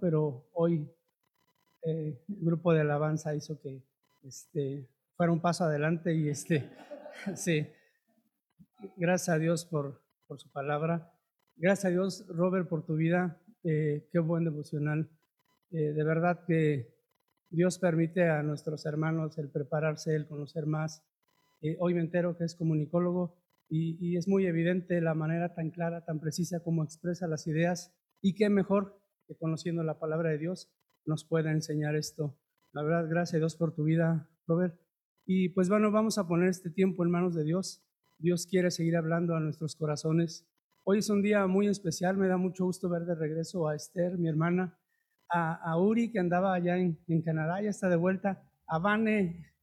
pero hoy eh, el grupo de alabanza hizo que este, fuera un paso adelante y este, sí, gracias a Dios por, por su palabra. Gracias a Dios, Robert, por tu vida. Eh, qué buen devocional. Eh, de verdad que Dios permite a nuestros hermanos el prepararse, el conocer más. hoy me entero que es comunicólogo y, y, es muy evidente la manera tan clara, tan precisa como expresa las ideas y qué mejor conociendo la palabra de Dios nos pueda enseñar esto. La verdad, gracias a Dios por tu vida, Robert. Y pues bueno, vamos a poner este tiempo en manos de Dios. Dios quiere seguir hablando a nuestros corazones. Hoy es un día muy especial, me da mucho gusto ver de regreso a Esther, mi hermana, a, Uri, que andaba allá en, Canadá, ya está de vuelta, a Vane,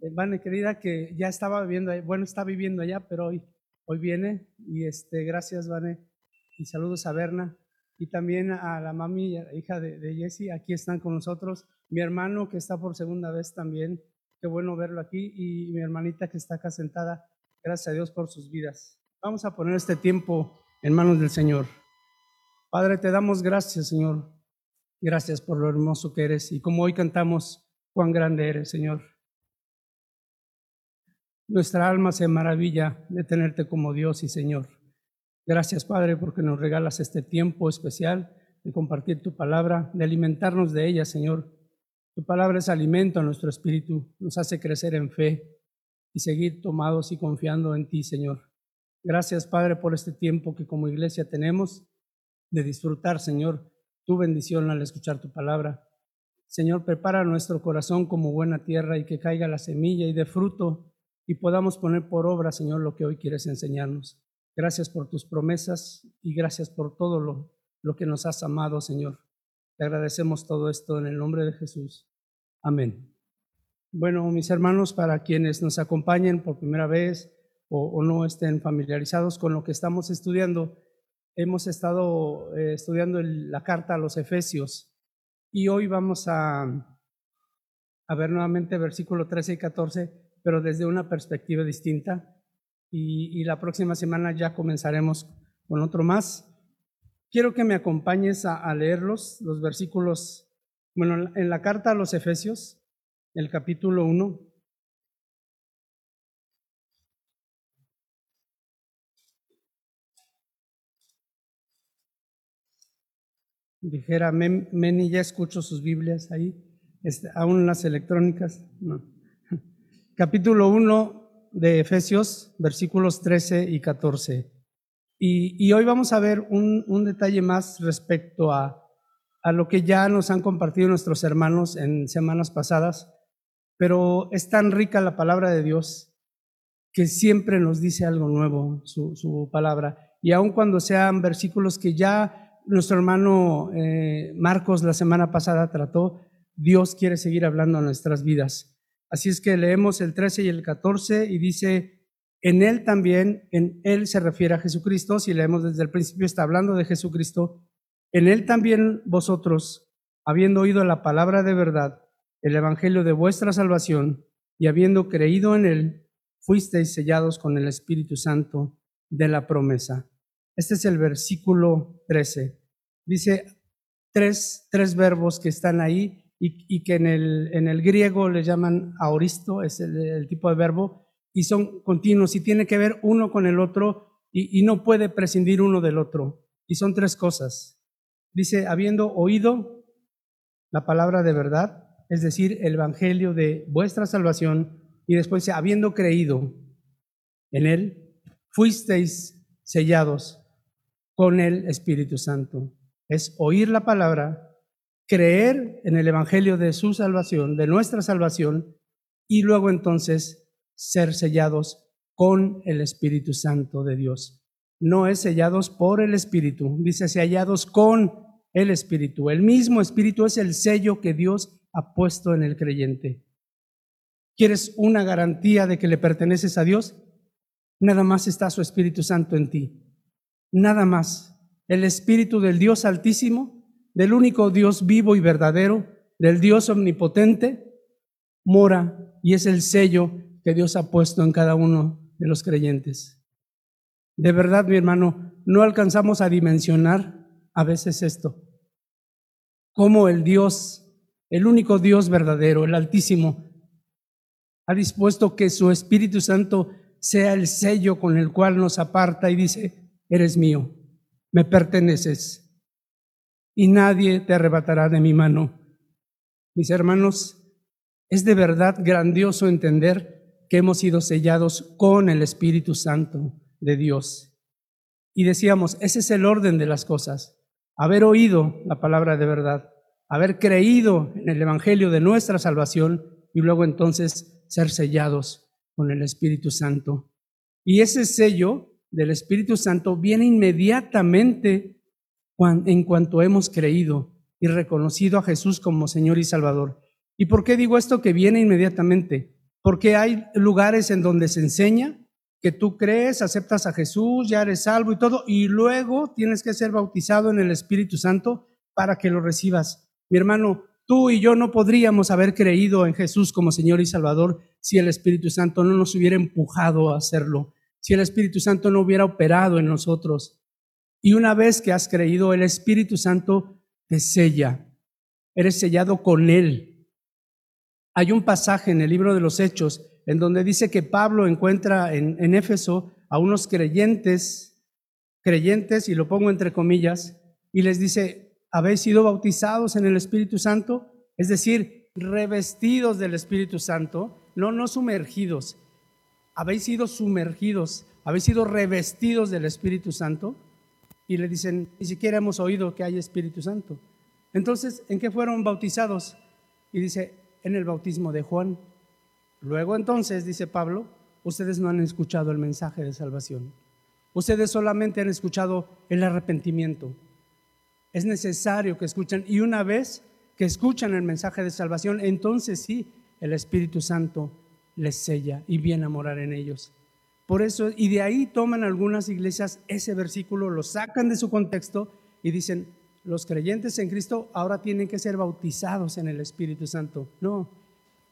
eh, Vane querida, que ya estaba viviendo, bueno, está viviendo allá, pero hoy, hoy viene. Y este, gracias, Vane. Y saludos a Berna y también a la mami, hija de, Jessie, aquí están con nosotros. Mi hermano que está por segunda vez también, qué bueno verlo aquí, y mi hermanita que está acá sentada, gracias a Dios por sus vidas. Vamos a poner este tiempo en manos del Señor. Padre, te damos gracias, Señor. Gracias por lo hermoso que eres y como hoy cantamos, cuán grande eres, Señor. Nuestra alma se maravilla de tenerte como Dios y Señor. Gracias, Padre, porque nos regalas este tiempo especial de compartir tu palabra, de alimentarnos de ella, Señor. Tu palabra es alimento a nuestro espíritu, nos hace crecer en fe y seguir tomados y confiando en ti, Señor. Gracias, Padre, por este tiempo que como iglesia tenemos de disfrutar, Señor, tu bendición al escuchar tu palabra. Señor, prepara nuestro corazón como buena tierra y que caiga la semilla y de fruto y podamos poner por obra, Señor, lo que hoy quieres enseñarnos. Gracias por tus promesas y gracias por todo lo, lo que nos has amado, Señor. Te agradecemos todo esto en el nombre de Jesús. Amén. Bueno, mis hermanos, para quienes nos acompañen por primera vez o, no estén familiarizados con lo que estamos estudiando, hemos estado eh, estudiando la carta a los Efesios y hoy vamos a, a ver nuevamente versículo 13 y 14, pero desde una perspectiva distinta y, la próxima semana ya comenzaremos con otro más. Quiero que me acompañes a, leerlos, los versículos, bueno, en la carta a los Efesios, el capítulo 1. Dijera, Meni, ya escucho sus Biblias ahí, este, aún las electrónicas. No. Capítulo 1, de Efesios, versículos 13 y 14. Y, hoy vamos a ver un, detalle más respecto a, a, lo que ya nos han compartido nuestros hermanos en semanas pasadas, pero es tan rica la palabra de Dios que siempre nos dice algo nuevo su, su palabra. Y aun cuando sean versículos que ya nuestro hermano eh, Marcos la semana pasada trató, Dios quiere seguir hablando a nuestras vidas. Así es que leemos el 13 y el 14 y dice, en él también, en él se refiere a Jesucristo, si leemos desde el principio está hablando de Jesucristo, en él también vosotros, habiendo oído la palabra de verdad, el evangelio de vuestra salvación, y habiendo creído en él, fuisteis sellados con el Espíritu Santo de la promesa. Este es el versículo 13. Dice tres, tres verbos que están ahí y, que en el, en el, griego le llaman aoristo, es el, tipo de verbo, y son continuos y tiene que ver uno con el otro y, y no puede prescindir uno del otro. Y son tres cosas. Dice, habiendo oído la palabra de verdad, es decir, el Evangelio de vuestra salvación, y después dice, habiendo creído en él, fuisteis sellados con el Espíritu Santo. Es oír la palabra, creer en el Evangelio de su salvación, de nuestra salvación, y luego entonces ser sellados con el Espíritu Santo de Dios. No es sellados por el Espíritu, dice sellados con el Espíritu. El mismo Espíritu es el sello que Dios ha puesto en el creyente. ¿Quieres una garantía de que le perteneces a Dios? Nada más está su Espíritu Santo en ti. Nada más. El Espíritu del Dios Altísimo del único Dios vivo y verdadero, del Dios omnipotente, mora y es el sello que Dios ha puesto en cada uno de los creyentes. De verdad, mi hermano, no alcanzamos a dimensionar a veces esto. cómo el Dios, el único Dios verdadero, el Altísimo, ha dispuesto que su Espíritu Santo sea el sello con el cual nos aparta y dice, eres mío, me perteneces y nadie te arrebatará de mi mano. Mis hermanos, es de verdad grandioso entender que hemos sido sellados con el Espíritu Santo de Dios. Y decíamos, ese es el orden de las cosas. Haber oído la palabra de verdad, haber creído en el Evangelio de nuestra salvación y luego entonces ser sellados con el Espíritu Santo. Y ese sello del Espíritu Santo viene inmediatamente en cuanto hemos creído y reconocido a Jesús como Señor y Salvador. ¿Y por qué digo esto que viene inmediatamente? Porque hay lugares en donde se enseña que tú crees, aceptas a Jesús, ya eres salvo y todo, y luego tienes que ser bautizado en el Espíritu Santo para que lo recibas. Mi hermano, tú y yo no podríamos haber creído en Jesús como Señor y Salvador si el Espíritu Santo no nos hubiera empujado a hacerlo, si el Espíritu Santo no hubiera operado en nosotros. Y una vez que has creído, el Espíritu Santo te sella. Eres sellado con Él. Hay un pasaje en el libro de los Hechos en donde dice que Pablo encuentra en, Éfeso a unos creyentes, creyentes, y lo pongo entre comillas, y les dice, ¿habéis sido bautizados en el Espíritu Santo? Es decir, revestidos del Espíritu Santo, no, no sumergidos. ¿Habéis sido sumergidos? ¿Habéis sido revestidos del Espíritu Santo? Y le dicen, ni siquiera hemos oído que hay Espíritu Santo. Entonces, ¿en qué fueron bautizados? Y dice, en el bautismo de Juan. Luego entonces, dice Pablo, ustedes no han escuchado el mensaje de salvación. Ustedes solamente han escuchado el arrepentimiento. Es necesario que escuchen. Y una vez que escuchan el mensaje de salvación, entonces sí, el Espíritu Santo les sella y viene a morar en ellos. Por eso, y de ahí toman algunas iglesias ese versículo, lo sacan de su contexto y dicen, los creyentes en Cristo ahora tienen que ser bautizados en el Espíritu Santo. No,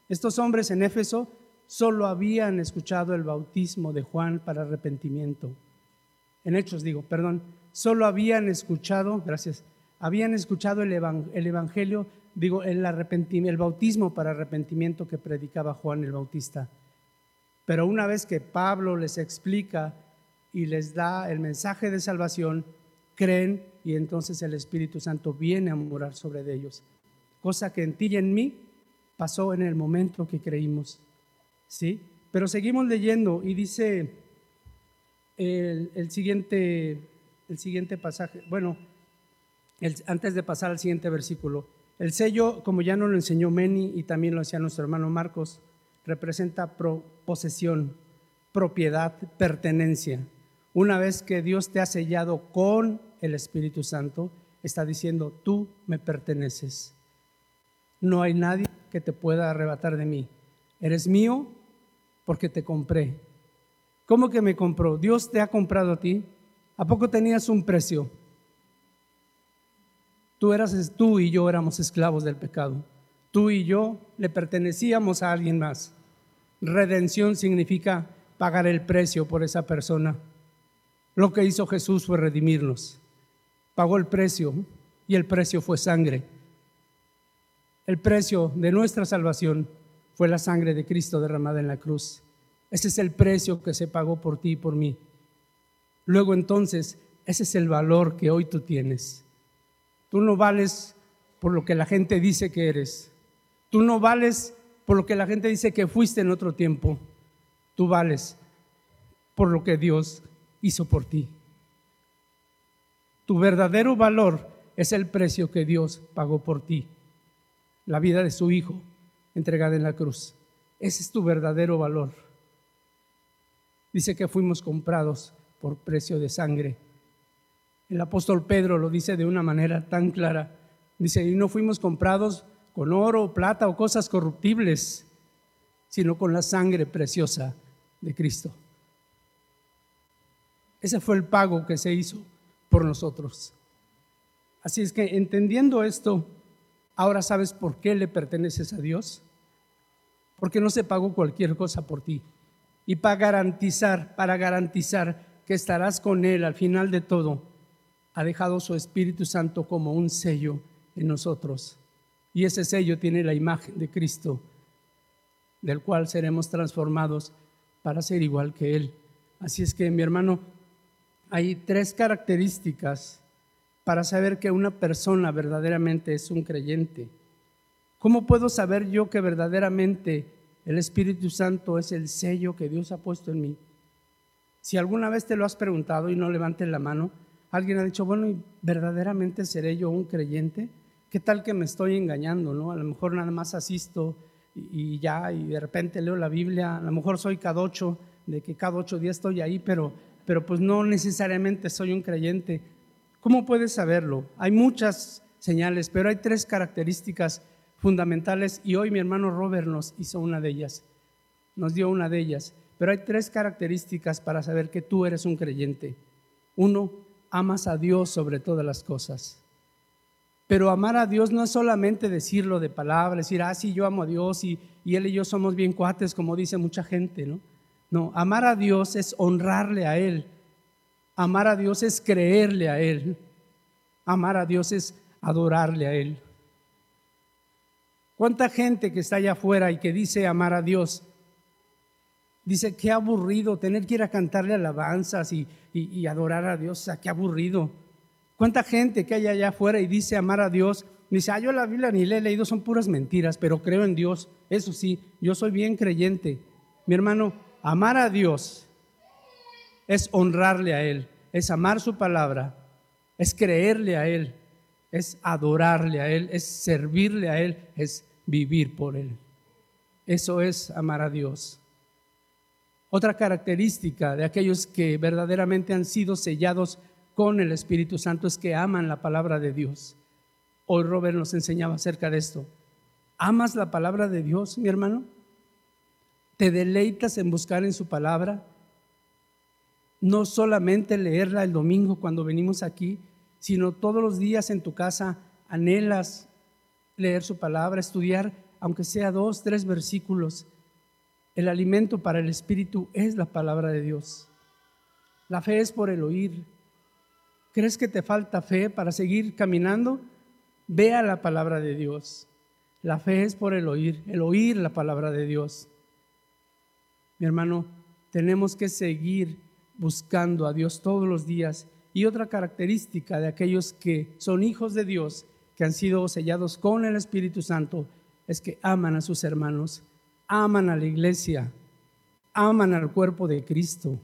estos hombres en Éfeso solo habían escuchado el bautismo de Juan para arrepentimiento. En Hechos digo, perdón, solo habían escuchado, gracias, habían escuchado el, Evangelio, digo, el, el bautismo para arrepentimiento que predicaba Juan el Bautista. Pero una vez que Pablo les explica y les da el mensaje de salvación, creen y entonces el Espíritu Santo viene a morar sobre ellos. Cosa que en ti y en mí pasó en el momento que creímos. ¿Sí? Pero seguimos leyendo y dice el, siguiente, el siguiente pasaje, bueno, antes de pasar al siguiente versículo, el sello, como ya nos lo enseñó Meni y también lo hacía nuestro hermano Marcos, representa posesión, propiedad, pertenencia. Una vez que Dios te ha sellado con el Espíritu Santo, está diciendo, tú me perteneces. No hay nadie que te pueda arrebatar de mí. Eres mío porque te compré. ¿Cómo que me compró? Dios te ha comprado a ti. ¿A poco tenías un precio? Tú eras tú y yo éramos esclavos del pecado. Tú y yo le pertenecíamos a alguien más. Redención significa pagar el precio por esa persona. Lo que hizo Jesús fue redimirnos. Pagó el precio y el precio fue sangre. El precio de nuestra salvación fue la sangre de Cristo derramada en la cruz. Ese es el precio que se pagó por ti y por mí. Luego entonces, ese es el valor que hoy tú tienes. Tú no vales por lo que la gente dice que eres. Tú no vales por lo que la gente dice que fuiste en otro tiempo. Tú vales por lo que Dios hizo por ti. Tu verdadero valor es el precio que Dios pagó por ti. La vida de su Hijo entregada en la cruz. Ese es tu verdadero valor. Dice que fuimos comprados por precio de sangre. El apóstol Pedro lo dice de una manera tan clara. Dice, y no fuimos comprados con oro, plata o cosas corruptibles, sino con la sangre preciosa de Cristo. Ese fue el pago que se hizo por nosotros. Así es que entendiendo esto, ahora sabes por qué le perteneces a Dios. Porque no se pagó cualquier cosa por ti. Y para garantizar, para garantizar que estarás con Él al final de todo, ha dejado su Espíritu Santo como un sello en nosotros. Y ese sello tiene la imagen de Cristo, del cual seremos transformados para ser igual que Él. Así es que, mi hermano, hay tres características para saber que una persona verdaderamente es un creyente. ¿Cómo puedo saber yo que verdaderamente el Espíritu Santo es el sello que Dios ha puesto en mí? Si alguna vez te lo has preguntado y no levantes la mano, alguien ha dicho, bueno, ¿y verdaderamente seré yo un creyente? ¿Qué tal que me estoy engañando? ¿no? A lo mejor nada más asisto y, ya, y de repente leo la Biblia, a lo mejor soy cada ocho, de que cada ocho días estoy ahí, pero, pero pues no necesariamente soy un creyente. ¿Cómo puedes saberlo? Hay muchas señales, pero hay tres características fundamentales y hoy mi hermano Robert nos hizo una de ellas, nos dio una de ellas, pero hay tres características para saber que tú eres un creyente. Uno, amas a Dios sobre todas las cosas. Pero amar a Dios no es solamente decirlo de palabras, decir, ah, sí, yo amo a Dios y, y Él y yo somos bien cuates, como dice mucha gente, ¿no? No, amar a Dios es honrarle a Él. Amar a Dios es creerle a Él. Amar a Dios es adorarle a Él. ¿Cuánta gente que está allá afuera y que dice amar a Dios? Dice, qué aburrido tener que ir a cantarle alabanzas y, y adorar a Dios, o sea, qué aburrido. ¿Cuánta gente que hay allá afuera y dice amar a Dios? Dice, ah, yo la Biblia ni le he leído, son puras mentiras, pero creo en Dios. Eso sí, yo soy bien creyente. Mi hermano, amar a Dios es honrarle a Él, es amar su palabra, es creerle a Él, es adorarle a Él, es servirle a Él, es vivir por Él. Eso es amar a Dios. Otra característica de aquellos que verdaderamente han sido sellados con el Espíritu Santo es que aman la palabra de Dios. Hoy Robert nos enseñaba acerca de esto. ¿Amas la palabra de Dios, mi hermano? ¿Te deleitas en buscar en su palabra? No solamente leerla el domingo cuando venimos aquí, sino todos los días en tu casa anhelas leer su palabra, estudiar, aunque sea dos, tres versículos. El alimento para el espíritu es la palabra de Dios. La fe es por el oír. ¿Crees que te falta fe para seguir caminando? Vea la palabra de Dios. La fe es por el oír, el oír la palabra de Dios. Mi hermano, tenemos que seguir buscando a Dios todos los días. Y otra característica de aquellos que son hijos de Dios, que han sido sellados con el Espíritu Santo, es que aman a sus hermanos, aman a la iglesia, aman al cuerpo de Cristo.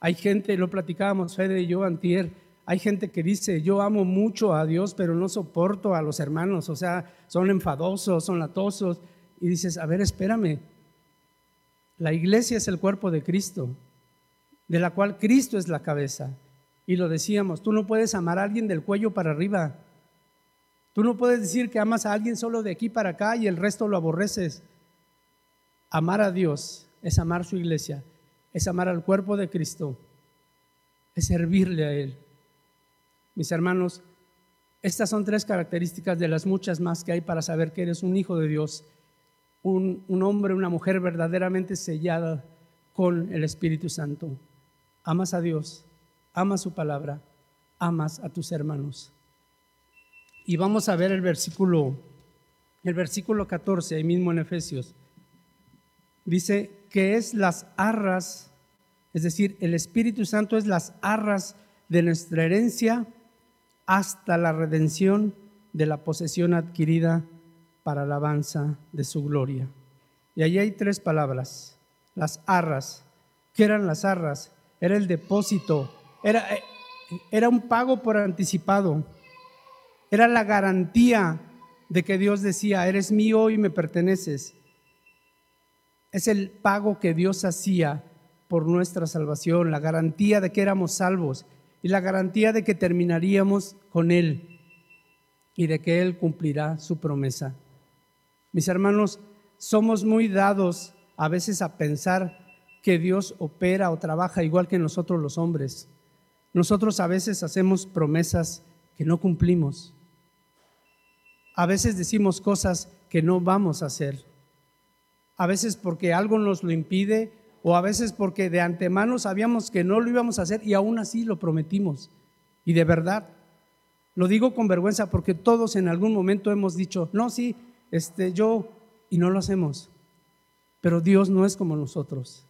Hay gente, lo platicábamos Fede y yo antier, hay gente que dice, yo amo mucho a Dios, pero no soporto a los hermanos, o sea, son enfadosos, son latosos. Y dices, a ver, espérame, la iglesia es el cuerpo de Cristo, de la cual Cristo es la cabeza. Y lo decíamos, tú no puedes amar a alguien del cuello para arriba. Tú no puedes decir que amas a alguien solo de aquí para acá y el resto lo aborreces. Amar a Dios es amar su iglesia, es amar al cuerpo de Cristo, es servirle a Él. Mis hermanos, estas son tres características de las muchas más que hay para saber que eres un hijo de Dios, un, hombre, una mujer verdaderamente sellada con el Espíritu Santo. Amas a Dios, amas su palabra, amas a tus hermanos. Y vamos a ver el versículo, el versículo 14, ahí mismo en Efesios. Dice que es las arras, es decir, el Espíritu Santo es las arras de nuestra herencia hasta la redención de la posesión adquirida para alabanza de su gloria. Y allí hay tres palabras, las arras. ¿Qué eran las arras? Era el depósito, era, era un pago por anticipado, era la garantía de que Dios decía, eres mío y me perteneces. Es el pago que Dios hacía por nuestra salvación, la garantía de que éramos salvos y la garantía de que terminaríamos con Él y de que Él cumplirá su promesa. Mis hermanos, somos muy dados a veces a pensar que Dios opera o trabaja igual que nosotros los hombres. Nosotros a veces hacemos promesas que no cumplimos. A veces decimos cosas que no vamos a hacer. A veces porque algo nos lo impide o a veces porque de antemano sabíamos que no lo íbamos a hacer y aún así lo prometimos. Y de verdad, Lo digo con vergüenza porque todos en algún momento hemos dicho, no, sí, este, yo, y no lo hacemos. Pero Dios no es como nosotros.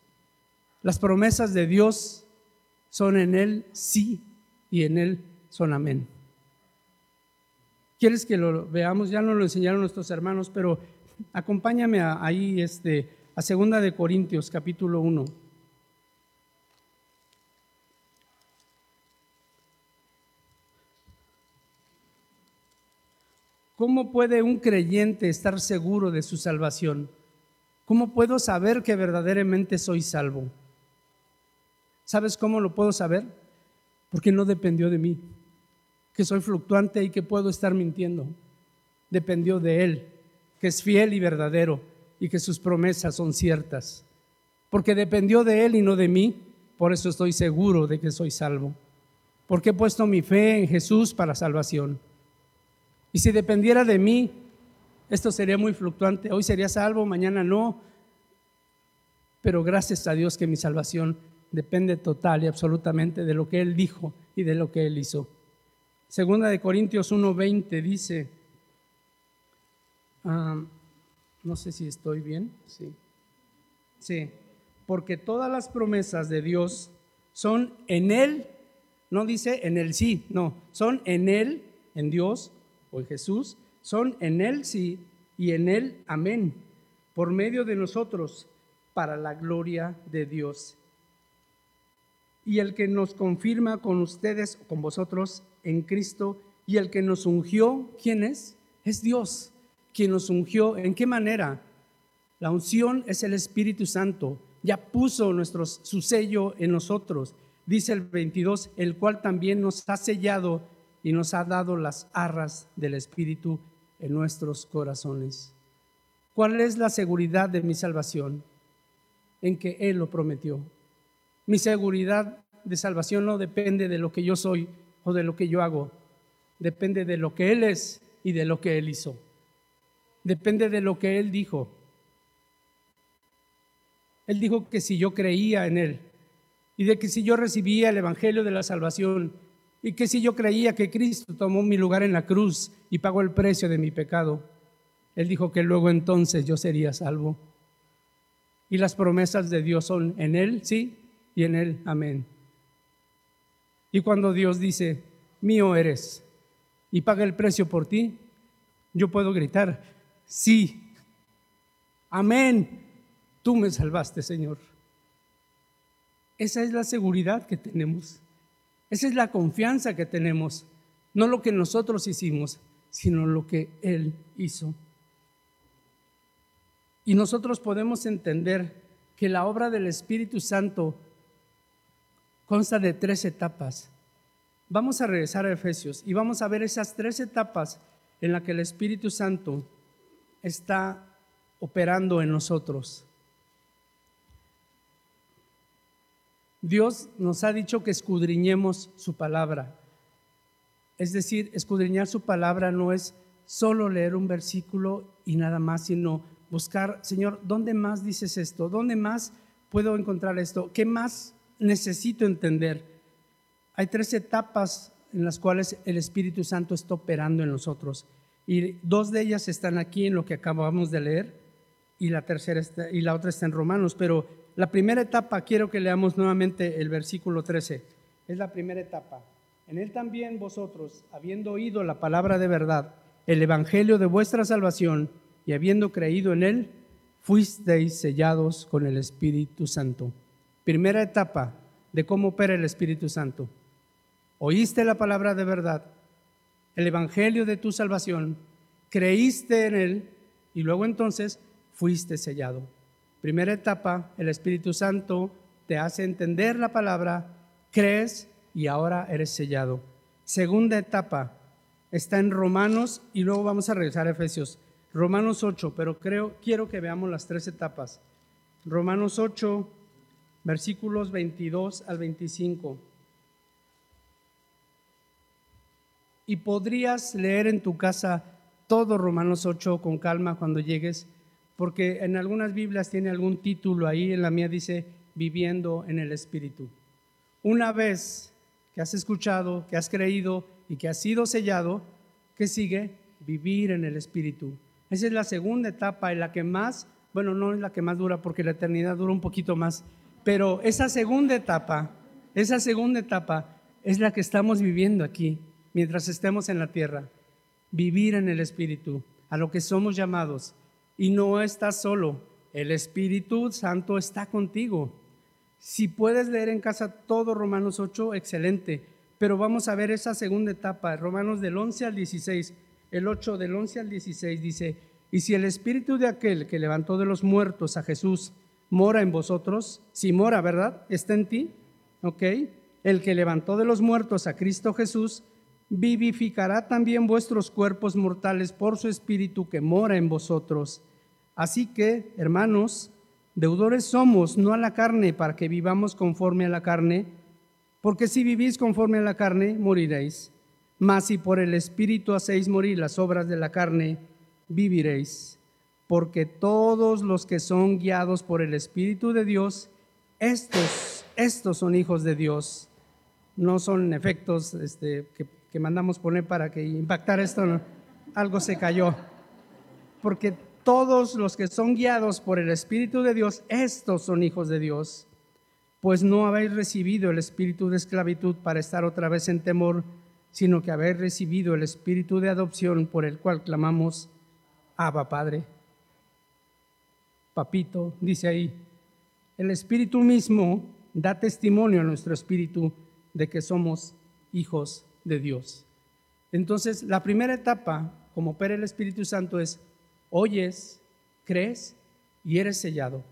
Las promesas de Dios son en Él sí y en Él son amén. ¿Quieres que lo veamos? Ya nos lo enseñaron nuestros hermanos, pero acompáñame ahí este, a Segunda de Corintios, capítulo 1. ¿Cómo puede un creyente estar seguro de su salvación? ¿Cómo puedo saber que verdaderamente soy salvo? ¿Sabes cómo lo puedo saber? Porque no dependió de mí, que soy fluctuante y que puedo estar mintiendo. Dependió de Él, que es fiel y verdadero y que sus promesas son ciertas. Porque dependió de Él y no de mí, por eso estoy seguro de que soy salvo. Porque he puesto mi fe en Jesús para salvación. Y si dependiera de mí, esto sería muy fluctuante. Hoy sería salvo, mañana no. Pero gracias a Dios que mi salvación depende total y absolutamente de lo que Él dijo y de lo que Él hizo. Segunda de Corintios 1:20 dice, ah, no sé si estoy bien, sí, sí, porque todas las promesas de Dios son en Él, no dice en el sí, no, son en Él, en Dios, o en Jesús, son en Él sí y en Él amén, por medio de nosotros, para la gloria de Dios. Y el que nos confirma con ustedes, con vosotros, en Cristo, y el que nos ungió, ¿quién es? Es Dios, quien nos ungió. ¿En qué manera? La unción es el Espíritu Santo, ya puso nuestros, su sello en nosotros. Dice el 22, el cual también nos ha sellado y nos ha dado las arras del Espíritu en nuestros corazones. ¿Cuál es la seguridad de mi salvación? En que Él lo prometió. Mi seguridad de salvación no depende de lo que yo soy o de lo que yo hago. Depende de lo que Él es y de lo que Él hizo. Depende de lo que Él dijo. Él dijo que si yo creía en Él y de que si yo recibía el Evangelio de la salvación y que si yo creía que Cristo tomó mi lugar en la cruz y pagó el precio de mi pecado, Él dijo que luego entonces yo sería salvo. Y las promesas de Dios son en Él, sí, y en Él, amén. Y cuando Dios dice, mío eres, y paga el precio por ti, yo puedo gritar, sí, amén, tú me salvaste, Señor. Esa es la seguridad que tenemos. Esa es la confianza que tenemos, no lo que nosotros hicimos, sino lo que Él hizo. Y nosotros podemos entender que la obra del Espíritu Santo consta de tres etapas. Vamos a regresar a Efesios y vamos a ver esas tres etapas en las que el Espíritu Santo está operando en nosotros. Dios nos ha dicho que escudriñemos su palabra. Es decir, escudriñar su palabra no es solo leer un versículo y nada más, sino buscar, Señor, ¿dónde más dices esto? ¿Dónde más puedo encontrar esto? ¿Qué más necesito entender? Hay tres etapas en las cuales el Espíritu Santo está operando en nosotros. Y dos de ellas están aquí en lo que acabamos de leer y la tercera y la otra está en Romanos, pero la primera etapa, quiero que leamos nuevamente el versículo 13. Es la primera etapa. En él también vosotros, habiendo oído la palabra de verdad, el evangelio de vuestra salvación, y habiendo creído en él, fuisteis sellados con el Espíritu Santo. Primera etapa de cómo opera el Espíritu Santo. Oíste la palabra de verdad, el evangelio de tu salvación, creíste en él y luego entonces fuiste sellado. Primera etapa, el Espíritu Santo te hace entender la palabra, crees y ahora eres sellado. Segunda etapa, está en Romanos y luego vamos a regresar a Efesios. Romanos 8, pero creo, quiero que veamos las tres etapas. Romanos 8, versículos 22 al 25. Y podrías leer en tu casa todo Romanos 8 con calma cuando llegues porque en algunas Biblias tiene algún título ahí, en la mía dice viviendo en el Espíritu. Una vez que has escuchado, que has creído y que has sido sellado, ¿qué sigue? Vivir en el Espíritu. Esa es la segunda etapa y la que más, bueno, no es la que más dura porque la eternidad dura un poquito más, pero esa segunda etapa, esa segunda etapa es la que estamos viviendo aquí mientras estemos en la tierra. Vivir en el Espíritu, a lo que somos llamados. Y no estás solo, el Espíritu Santo está contigo. Si puedes leer en casa todo Romanos 8, excelente. Pero vamos a ver esa segunda etapa, Romanos del 11 al 16. El 8 del 11 al 16 dice, y si el Espíritu de aquel que levantó de los muertos a Jesús mora en vosotros, si mora, ¿verdad? Está en ti, ¿ok? El que levantó de los muertos a Cristo Jesús, vivificará también vuestros cuerpos mortales por su Espíritu que mora en vosotros. Así que, hermanos, deudores somos, no a la carne, para que vivamos conforme a la carne, porque si vivís conforme a la carne, moriréis. Mas si por el Espíritu hacéis morir las obras de la carne, viviréis. Porque todos los que son guiados por el Espíritu de Dios, estos, estos son hijos de Dios. No son efectos este, que que mandamos poner para que impactara esto, algo se cayó. Porque todos los que son guiados por el Espíritu de Dios, estos son hijos de Dios. Pues no habéis recibido el espíritu de esclavitud para estar otra vez en temor, sino que habéis recibido el espíritu de adopción por el cual clamamos, Abba Padre. Papito, dice ahí, el espíritu mismo da testimonio a nuestro espíritu de que somos hijos de Dios. Entonces, la primera etapa, como opera el Espíritu Santo, es oyes, crees y eres sellado.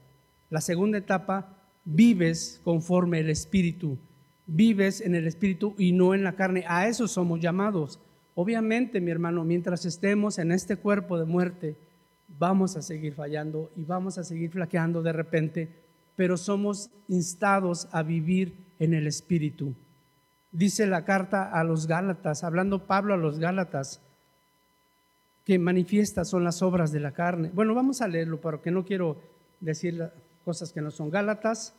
La segunda etapa, vives conforme el Espíritu. Vives en el Espíritu y no en la carne. A eso somos llamados. Obviamente, mi hermano, mientras estemos en este cuerpo de muerte, vamos a seguir fallando y vamos a seguir flaqueando de repente, pero somos instados a vivir en el Espíritu dice la carta a los Gálatas, hablando Pablo a los Gálatas, que manifiestas son las obras de la carne. Bueno, vamos a leerlo, porque no quiero decir cosas que no son. Gálatas,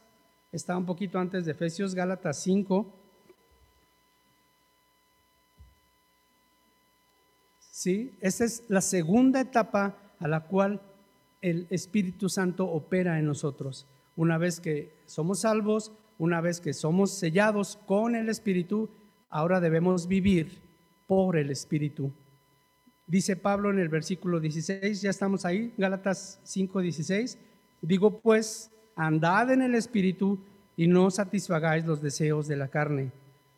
está un poquito antes de Efesios, Gálatas 5. ¿Sí? Esa es la segunda etapa a la cual el Espíritu Santo opera en nosotros. Una vez que somos salvos, una vez que somos sellados con el Espíritu, ahora debemos vivir por el Espíritu. Dice Pablo en el versículo 16, ya estamos ahí, Gálatas 5, 16, digo pues, andad en el Espíritu y no satisfagáis los deseos de la carne,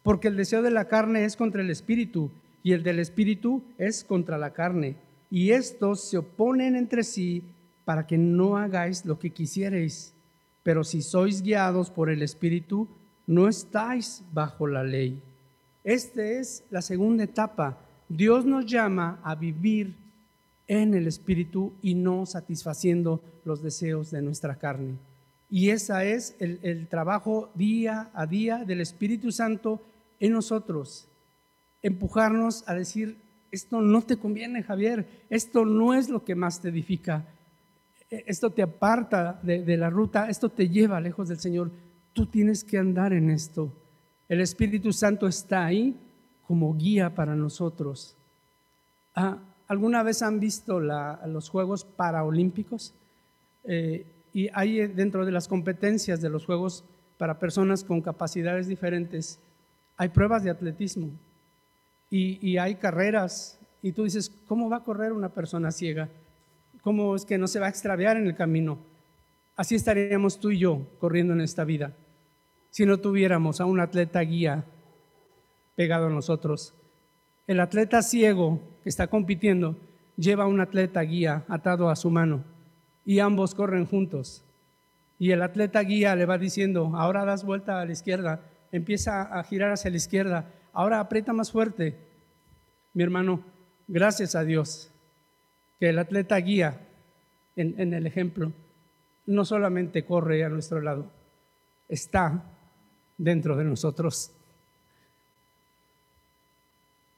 porque el deseo de la carne es contra el Espíritu y el del Espíritu es contra la carne, y estos se oponen entre sí para que no hagáis lo que quisierais pero si sois guiados por el Espíritu, no estáis bajo la ley. Esta es la segunda etapa. Dios nos llama a vivir en el Espíritu y no satisfaciendo los deseos de nuestra carne. Y ese es el, el, trabajo día a día del Espíritu Santo en nosotros. Empujarnos a decir, esto no te conviene, Javier, esto no es lo que más te edifica, esto te aparta de, la ruta, esto te lleva lejos del Señor. Tú tienes que andar en esto. El Espíritu Santo está ahí como guía para nosotros. Ah, ¿Alguna vez han visto los Juegos Paraolímpicos? Eh, y hay dentro de las competencias de los Juegos para personas con capacidades diferentes, hay pruebas de atletismo y, y hay carreras. Y tú dices, ¿cómo va a correr una persona ciega? ¿Cómo es que no se va a extraviar en el camino? Así estaríamos tú y yo corriendo en esta vida si no tuviéramos a un atleta guía pegado a nosotros. El atleta ciego que está compitiendo lleva a un atleta guía atado a su mano y ambos corren juntos. Y el atleta guía le va diciendo, ahora das vuelta a la izquierda, empieza a girar hacia la izquierda, ahora aprieta más fuerte. Mi hermano, gracias a Dios que el atleta guía en, el ejemplo no solamente corre a nuestro lado, está dentro de nosotros.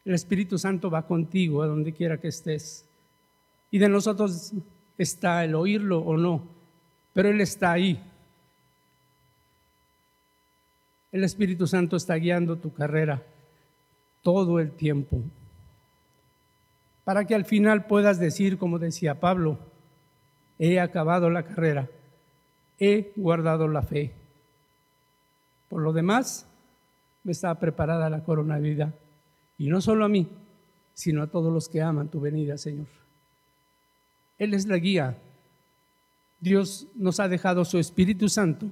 El Espíritu Santo va contigo a donde quiera que estés. Y de nosotros está el oírlo o no, pero Él está ahí. El Espíritu Santo está guiando tu carrera. todo el tiempo, para que al final puedas decir, como decía Pablo, he acabado la carrera, he guardado la fe. Por lo demás, me está preparada la corona de vida, y no solo a mí, sino a todos los que aman tu venida, Señor. Él es la guía. Dios nos ha dejado su Espíritu Santo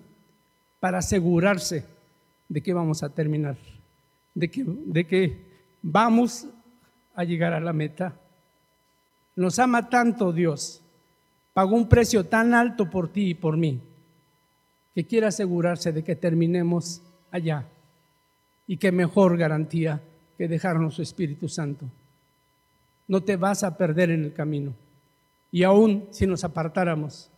para asegurarse de que vamos a terminar, de que, de que vamos a llegar a la meta. Nos ama tanto Dios, pagó un precio tan alto por ti y por mí, que quiere asegurarse de que terminemos allá. Y qué mejor garantía que dejarnos su Espíritu Santo. No te vas a perder en el camino. Y aún si nos apartáramos,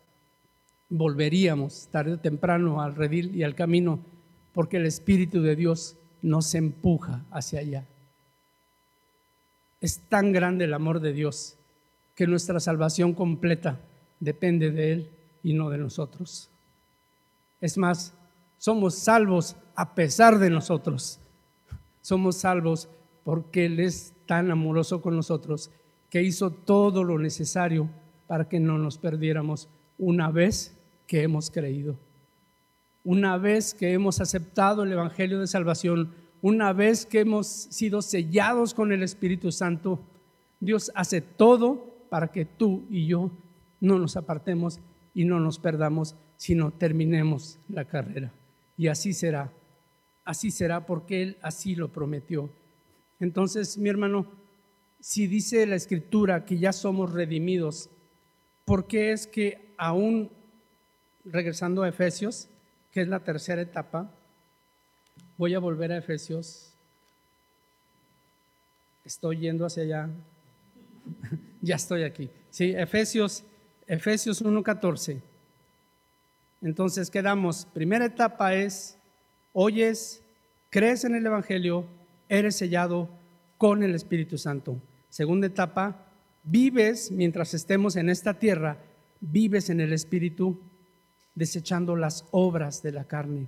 volveríamos tarde o temprano al redil y al camino, porque el Espíritu de Dios nos empuja hacia allá. Es tan grande el amor de Dios que nuestra salvación completa depende de Él y no de nosotros. Es más, somos salvos a pesar de nosotros. Somos salvos porque Él es tan amoroso con nosotros que hizo todo lo necesario para que no nos perdiéramos una vez que hemos creído. Una vez que hemos aceptado el Evangelio de Salvación, una vez que hemos sido sellados con el Espíritu Santo, Dios hace todo para que tú y yo no nos apartemos y no nos perdamos, sino terminemos la carrera. Y así será, así será porque Él así lo prometió. Entonces, mi hermano, si dice la Escritura que ya somos redimidos, ¿por qué es que aún, regresando a Efesios, que es la tercera etapa, voy a volver a Efesios, estoy yendo hacia allá, ya estoy aquí. Sí, Efesios, Efesios 1.14. Entonces quedamos, primera etapa es, oyes, crees en el Evangelio, eres sellado con el Espíritu Santo. Segunda etapa, vives mientras estemos en esta tierra, vives en el Espíritu, desechando las obras de la carne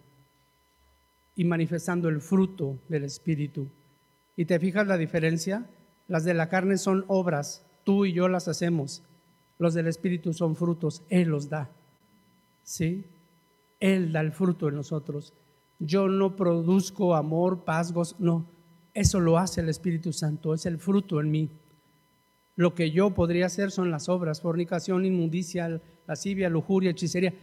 y manifestando el fruto del Espíritu. ¿Y te fijas la diferencia? Las de la carne son obras, tú y yo las hacemos. Los del Espíritu son frutos, Él los da. ¿Sí? Él da el fruto en nosotros. Yo no produzco amor, paz, no. Eso lo hace el Espíritu Santo, es el fruto en mí. Lo que yo podría hacer son las obras, fornicación, inmundicia, lascivia, lujuria, hechicería.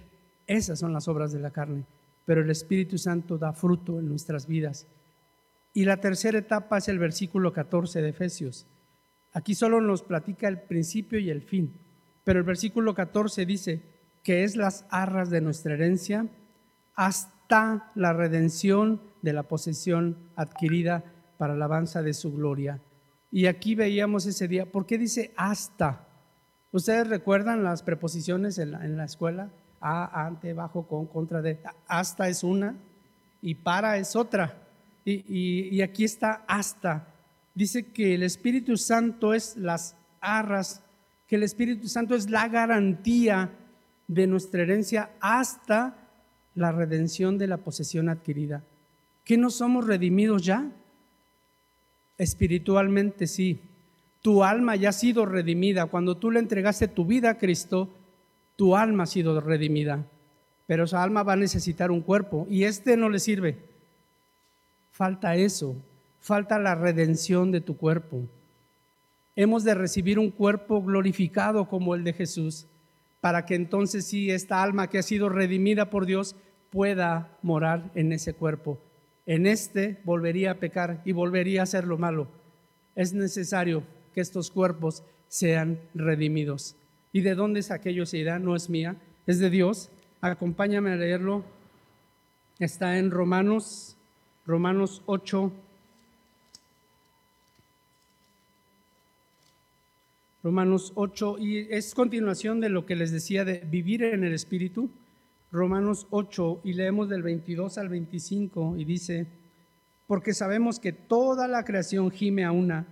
Esas son las obras de la carne. Pero el Espíritu Santo da fruto en nuestras vidas. Y la tercera etapa es el versículo 14 de Efesios. Aquí solo nos platica el principio y el fin. Pero el versículo 14 dice que es las arras de nuestra herencia hasta la redención de la posesión adquirida para alabanza de su gloria. Y aquí veíamos ese día, ¿por qué dice hasta? ¿Ustedes recuerdan las preposiciones en la, escuela? A, ante, bajo, con, contra de. Hasta es una y para es otra. Y, y aquí está hasta. Dice que el Espíritu Santo es las arras, que el Espíritu Santo es la garantía de nuestra herencia hasta la redención de la posesión adquirida. ¿Que no somos redimidos ya? Espiritualmente sí. Tu alma ya ha sido redimida. Cuando tú le entregaste tu vida a Cristo, tu alma ha sido redimida. Pero esa alma va a necesitar un cuerpo y este no le sirve. Falta eso. Falta la redención de tu cuerpo. Hemos de recibir un cuerpo glorificado como el de Jesús para que entonces sí esta alma que ha sido redimida por Dios pueda morar en ese cuerpo en este volvería a pecar y volvería a hacer lo malo. Es necesario que estos cuerpos sean redimidos. ¿Y de dónde es aquello se irá? No es mía, es de Dios. Acompáñame a leerlo. Está en Romanos, Romanos 8. Romanos 8, y es continuación de lo que les decía de vivir en el Espíritu. Romanos 8 y leemos del 22 al 25 y dice, porque sabemos que toda la creación gime a una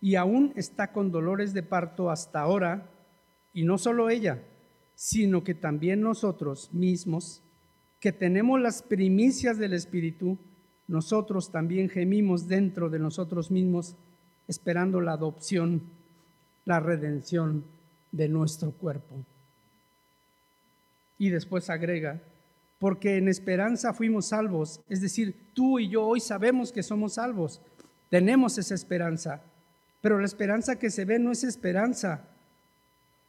y aún está con dolores de parto hasta ahora, y no solo ella, sino que también nosotros mismos, que tenemos las primicias del Espíritu, nosotros también gemimos dentro de nosotros mismos, esperando la adopción, la redención de nuestro cuerpo. Y después agrega, porque en esperanza fuimos salvos, es decir, tú y yo hoy sabemos que somos salvos, tenemos esa esperanza, pero la esperanza que se ve no es esperanza,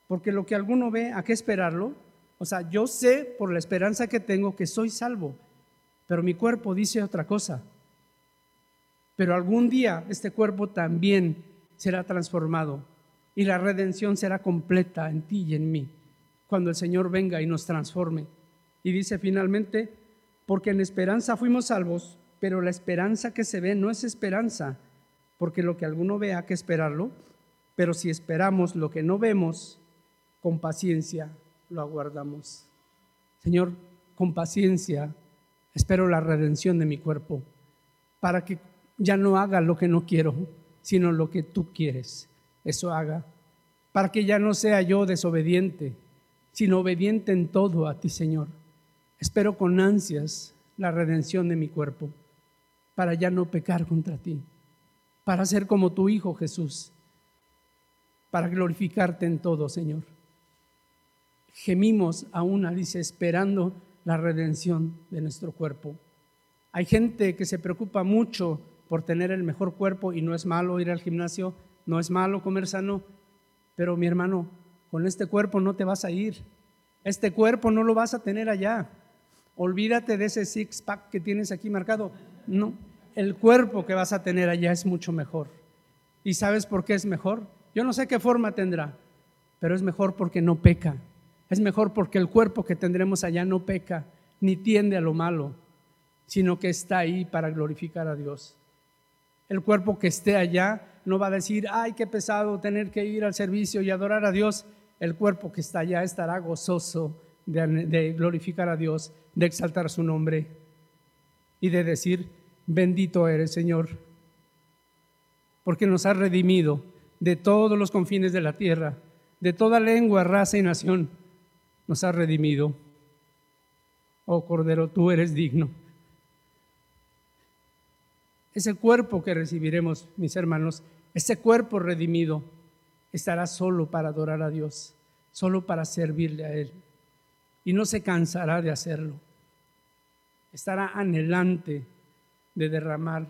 porque lo que alguno ve, ¿a qué esperarlo? O sea, yo sé por la esperanza que tengo que soy salvo, pero mi cuerpo dice otra cosa. Pero algún día este cuerpo también será transformado y la redención será completa en ti y en mí, cuando el Señor venga y nos transforme. Y dice finalmente, porque en esperanza fuimos salvos, pero la esperanza que se ve no es esperanza, porque lo que alguno vea que esperarlo, pero si esperamos lo que no vemos, con paciencia lo aguardamos. Señor, con paciencia espero la redención de mi cuerpo, para que ya no haga lo que no quiero, sino lo que tú quieres. Eso haga, para que ya no sea yo desobediente, sino obediente en todo a ti, Señor. Espero con ansias la redención de mi cuerpo, para ya no pecar contra ti, para ser como tu Hijo Jesús, para glorificarte en todo, Señor gemimos aún, dice, esperando la redención de nuestro cuerpo. Hay gente que se preocupa mucho por tener el mejor cuerpo y no es malo ir al gimnasio, no es malo comer sano, pero mi hermano, con este cuerpo no te vas a ir. Este cuerpo no lo vas a tener allá. Olvídate de ese six pack que tienes aquí marcado. No, el cuerpo que vas a tener allá es mucho mejor. ¿Y sabes por qué es mejor? Yo no sé qué forma tendrá, pero es mejor porque no peca. Es mejor porque el cuerpo que tendremos allá no peca ni tiende a lo malo, sino que está ahí para glorificar a Dios. El cuerpo que esté allá no va a decir, ay, qué pesado tener que ir al servicio y adorar a Dios. El cuerpo que está allá estará gozoso de, glorificar a Dios, de exaltar su nombre y de decir, bendito eres Señor, porque nos has redimido de todos los confines de la tierra, de toda lengua, raza y nación nos ha redimido. Oh Cordero, tú eres digno. Ese cuerpo que recibiremos, mis hermanos, ese cuerpo redimido, estará solo para adorar a Dios, solo para servirle a Él. Y no se cansará de hacerlo. Estará anhelante de derramar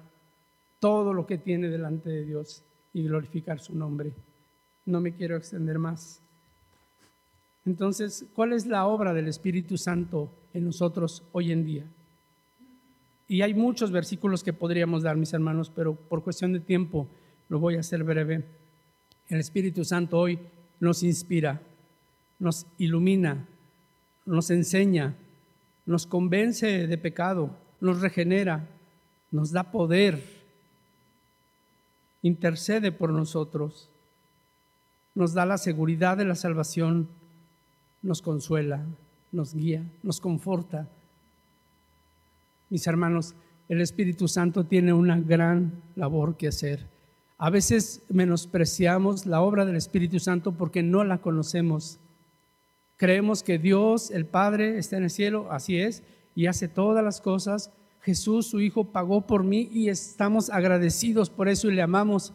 todo lo que tiene delante de Dios y glorificar su nombre. No me quiero extender más. Entonces, ¿cuál es la obra del Espíritu Santo en nosotros hoy en día? Y hay muchos versículos que podríamos dar, mis hermanos, pero por cuestión de tiempo lo voy a hacer breve. El Espíritu Santo hoy nos inspira, nos ilumina, nos enseña, nos convence de pecado, nos regenera, nos da poder, intercede por nosotros, nos da la seguridad de la salvación nos consuela, nos guía, nos conforta. Mis hermanos, el Espíritu Santo tiene una gran labor que hacer. A veces menospreciamos la obra del Espíritu Santo porque no la conocemos. Creemos que Dios, el Padre, está en el cielo, así es, y hace todas las cosas. Jesús, su Hijo, pagó por mí y estamos agradecidos por eso y le amamos.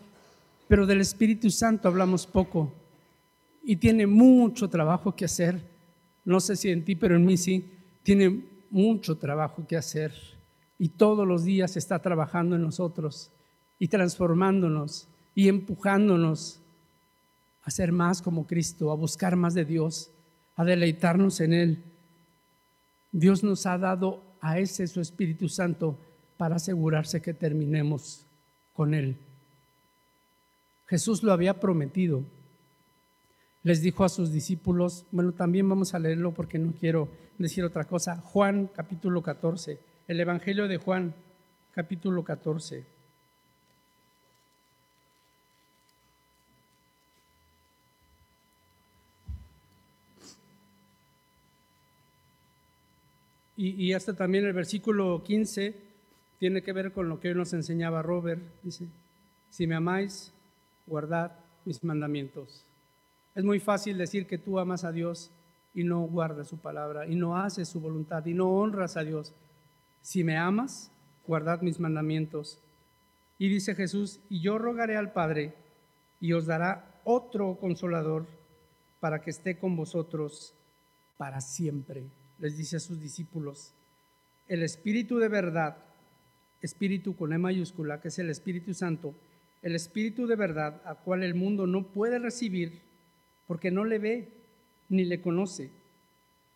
Pero del Espíritu Santo hablamos poco y tiene mucho trabajo que hacer. No sé si en ti, pero en mí sí. Tiene mucho trabajo que hacer y todos los días está trabajando en nosotros y transformándonos y empujándonos a ser más como Cristo, a buscar más de Dios, a deleitarnos en Él. Dios nos ha dado a ese su Espíritu Santo para asegurarse que terminemos con Él. Jesús lo había prometido les dijo a sus discípulos, bueno, también vamos a leerlo porque no quiero decir otra cosa, Juan capítulo 14, el Evangelio de Juan capítulo 14. Y, hasta también el versículo 15 tiene que ver con lo que hoy nos enseñaba Robert. Dice, si me amáis, guardad mis mandamientos. Es muy fácil decir que tú amas a Dios y no guardas su palabra y no haces su voluntad y no honras a Dios. Si me amas, guardad mis mandamientos. Y dice Jesús, y yo rogaré al Padre, y os dará otro consolador para que esté con vosotros para siempre. Les dice a sus discípulos, el Espíritu de verdad, Espíritu con E mayúscula, que es el Espíritu Santo, el Espíritu de verdad, a cual el mundo no puede recibir porque no le ve ni le conoce,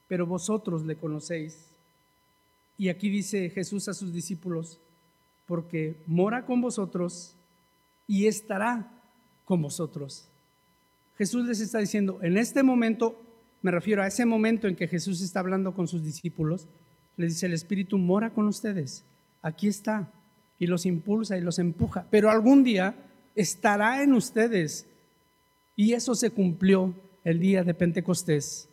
pero vosotros le conocéis. Y aquí dice Jesús a sus discípulos, porque mora con vosotros y estará con vosotros. Jesús les está diciendo, en este momento, me refiero a ese momento en que Jesús está hablando con sus discípulos, les dice, el Espíritu mora con ustedes, aquí está, y los impulsa y los empuja, pero algún día estará en ustedes. Y eso se cumplió el día de Pentecostés,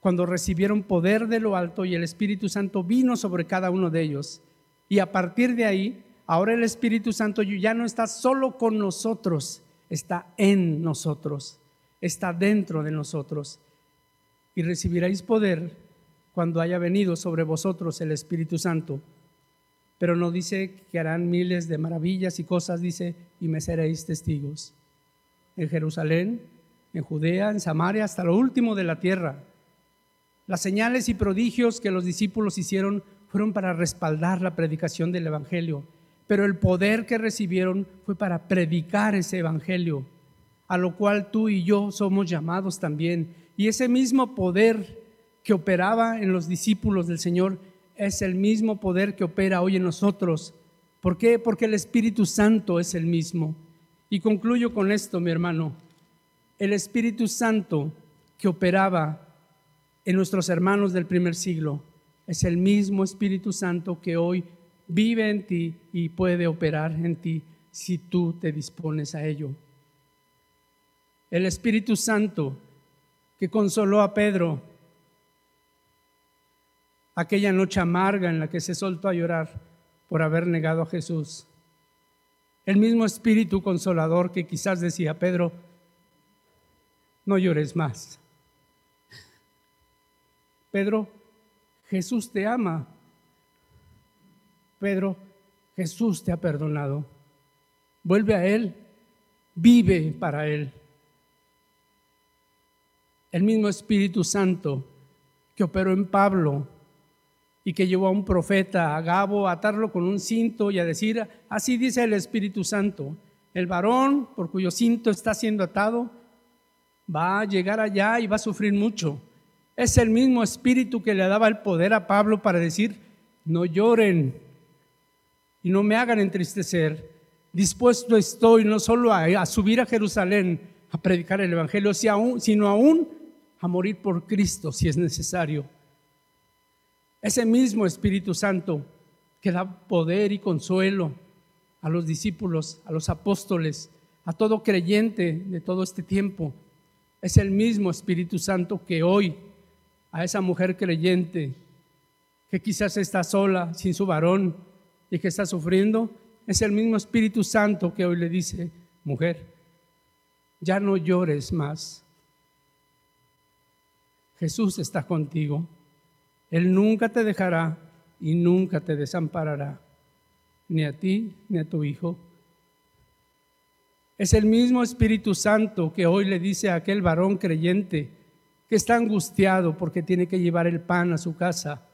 cuando recibieron poder de lo alto y el Espíritu Santo vino sobre cada uno de ellos. Y a partir de ahí, ahora el Espíritu Santo ya no está solo con nosotros, está en nosotros, está dentro de nosotros. Y recibiréis poder cuando haya venido sobre vosotros el Espíritu Santo. Pero no dice que harán miles de maravillas y cosas, dice, y me seréis testigos. En Jerusalén, en Judea, en Samaria, hasta lo último de la tierra. Las señales y prodigios que los discípulos hicieron fueron para respaldar la predicación del Evangelio, pero el poder que recibieron fue para predicar ese Evangelio, a lo cual tú y yo somos llamados también. Y ese mismo poder que operaba en los discípulos del Señor es el mismo poder que opera hoy en nosotros. ¿Por qué? Porque el Espíritu Santo es el mismo. Y concluyo con esto, mi hermano el Espíritu Santo que operaba en nuestros hermanos del primer siglo es el mismo Espíritu Santo que hoy vive en ti y puede operar en ti si tú te dispones a ello. El Espíritu Santo que consoló a Pedro aquella noche amarga en la que se soltó a llorar por haber negado a Jesús. El mismo Espíritu consolador que quizás decía Pedro, no llores más. Pedro, Jesús te ama. Pedro, Jesús te ha perdonado. Vuelve a Él, vive para Él. El mismo Espíritu Santo que operó en Pablo y que llevó a un profeta, a Gabo, a atarlo con un cinto y a decir, así dice el Espíritu Santo, el varón por cuyo cinto está siendo atado, va a llegar allá y va a sufrir mucho. Es el mismo espíritu que le daba el poder a Pablo para decir, no lloren y no me hagan entristecer. Dispuesto estoy no solo a, subir a Jerusalén a predicar el Evangelio, sino aún a morir por Cristo si es necesario. Ese mismo Espíritu Santo que da poder y consuelo a los discípulos, a los apóstoles, a todo creyente de todo este tiempo, es el mismo Espíritu Santo que hoy a esa mujer creyente que quizás está sola, sin su varón y que está sufriendo, es el mismo Espíritu Santo que hoy le dice, mujer, ya no llores más. Jesús está contigo. Él nunca te dejará y nunca te desamparará, ni a ti ni a tu hijo es el mismo Espíritu Santo que hoy le dice a aquel varón creyente que está angustiado porque tiene que llevar el pan a su casa.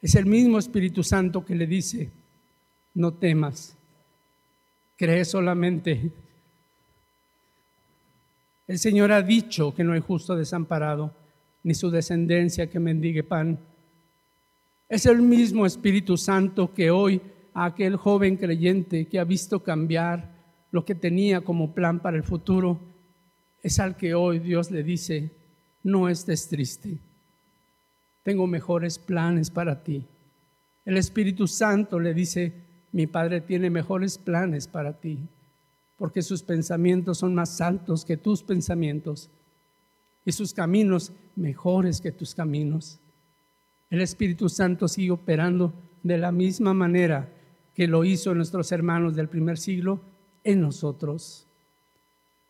Es el mismo Espíritu Santo que le dice, no temas, cree solamente. El Señor ha dicho que no hay justo desamparado, ni su descendencia que mendigue pan. Es el mismo Espíritu Santo que hoy a aquel joven creyente que ha visto cambiar lo que tenía como plan para el futuro, es al que hoy Dios le dice, no estés triste, tengo mejores planes para ti. El Espíritu Santo le dice, mi Padre tiene mejores planes para ti, porque sus pensamientos son más altos que tus pensamientos y sus caminos mejores que tus caminos. El Espíritu Santo sigue operando de la misma manera que lo hizo nuestros hermanos del primer siglo en nosotros.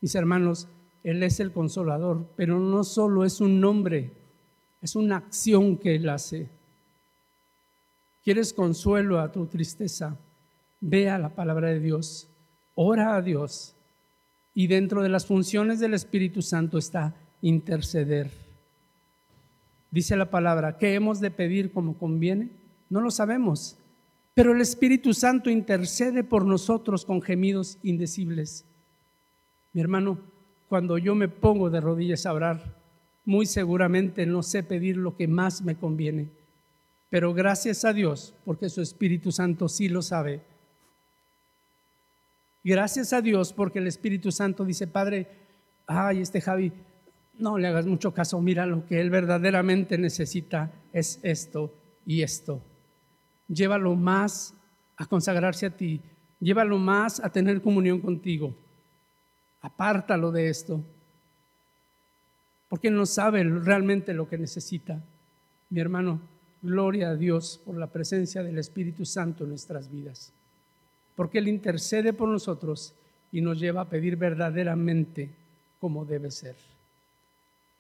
Mis hermanos, Él es el consolador, pero no solo es un nombre, es una acción que Él hace. quieres consuelo a tu tristeza, ve a la palabra de Dios, ora a Dios y dentro de las funciones del Espíritu Santo está interceder. Dice la palabra, ¿qué hemos de pedir como conviene? No lo sabemos, pero el Espíritu Santo intercede por nosotros con gemidos indecibles. Mi hermano, cuando yo me pongo de rodillas a orar, muy seguramente no sé pedir lo que más me conviene, pero gracias a Dios, porque su Espíritu Santo sí lo sabe. Gracias a Dios, porque el Espíritu Santo dice, Padre, ay, este Javi, no le hagas mucho caso, mira, lo que él verdaderamente necesita es esto y esto. Llévalo más a consagrarse a ti, llévalo más a tener comunión contigo. Apártalo de esto, porque no sabe realmente lo que necesita. Mi hermano, gloria a Dios por la presencia del Espíritu Santo en nuestras vidas, porque Él intercede por nosotros y nos lleva a pedir verdaderamente como debe ser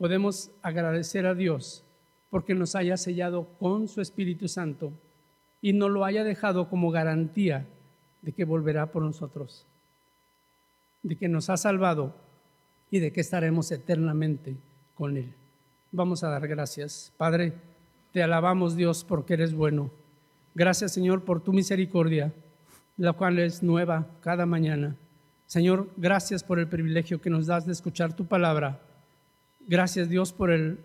podemos agradecer a Dios porque nos haya sellado con su Espíritu Santo y nos lo haya dejado como garantía de que volverá por nosotros, de que nos ha salvado y de que estaremos eternamente con Él. Vamos a dar gracias. Padre, te alabamos Dios porque eres bueno. Gracias Señor por tu misericordia, la cual es nueva cada mañana. Señor, gracias por el privilegio que nos das de escuchar tu palabra Gracias Dios por el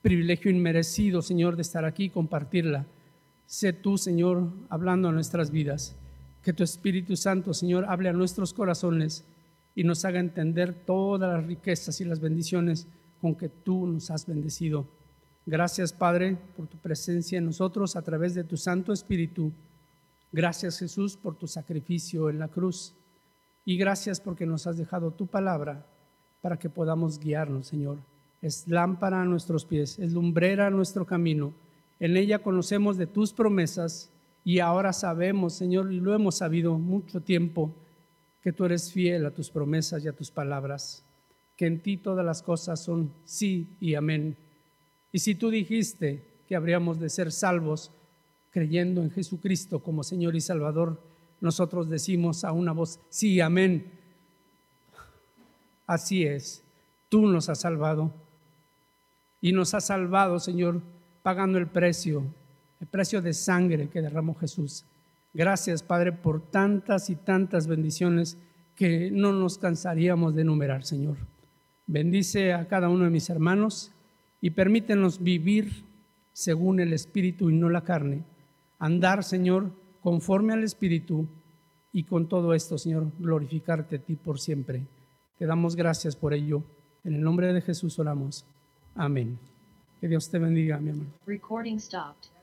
privilegio inmerecido, Señor, de estar aquí y compartirla. Sé tú, Señor, hablando a nuestras vidas. Que tu Espíritu Santo, Señor, hable a nuestros corazones y nos haga entender todas las riquezas y las bendiciones con que tú nos has bendecido. Gracias, Padre, por tu presencia en nosotros a través de tu Santo Espíritu. Gracias, Jesús, por tu sacrificio en la cruz. Y gracias porque nos has dejado tu palabra para que podamos guiarnos, Señor. Es lámpara a nuestros pies, es lumbrera a nuestro camino. En ella conocemos de tus promesas y ahora sabemos, Señor, y lo hemos sabido mucho tiempo, que tú eres fiel a tus promesas y a tus palabras, que en ti todas las cosas son sí y amén. Y si tú dijiste que habríamos de ser salvos creyendo en Jesucristo como Señor y Salvador, nosotros decimos a una voz, sí, amén Así es, tú nos has salvado. Y nos has salvado, Señor, pagando el precio, el precio de sangre que derramó Jesús. Gracias, Padre, por tantas y tantas bendiciones que no nos cansaríamos de enumerar, Señor. Bendice a cada uno de mis hermanos y permítenos vivir según el Espíritu y no la carne. Andar, Señor, conforme al Espíritu y con todo esto, Señor, glorificarte a ti por siempre. Te damos gracias por ello. En el nombre de Jesús oramos. Amén. Que Dios te bendiga, mi hermano. Recording stopped.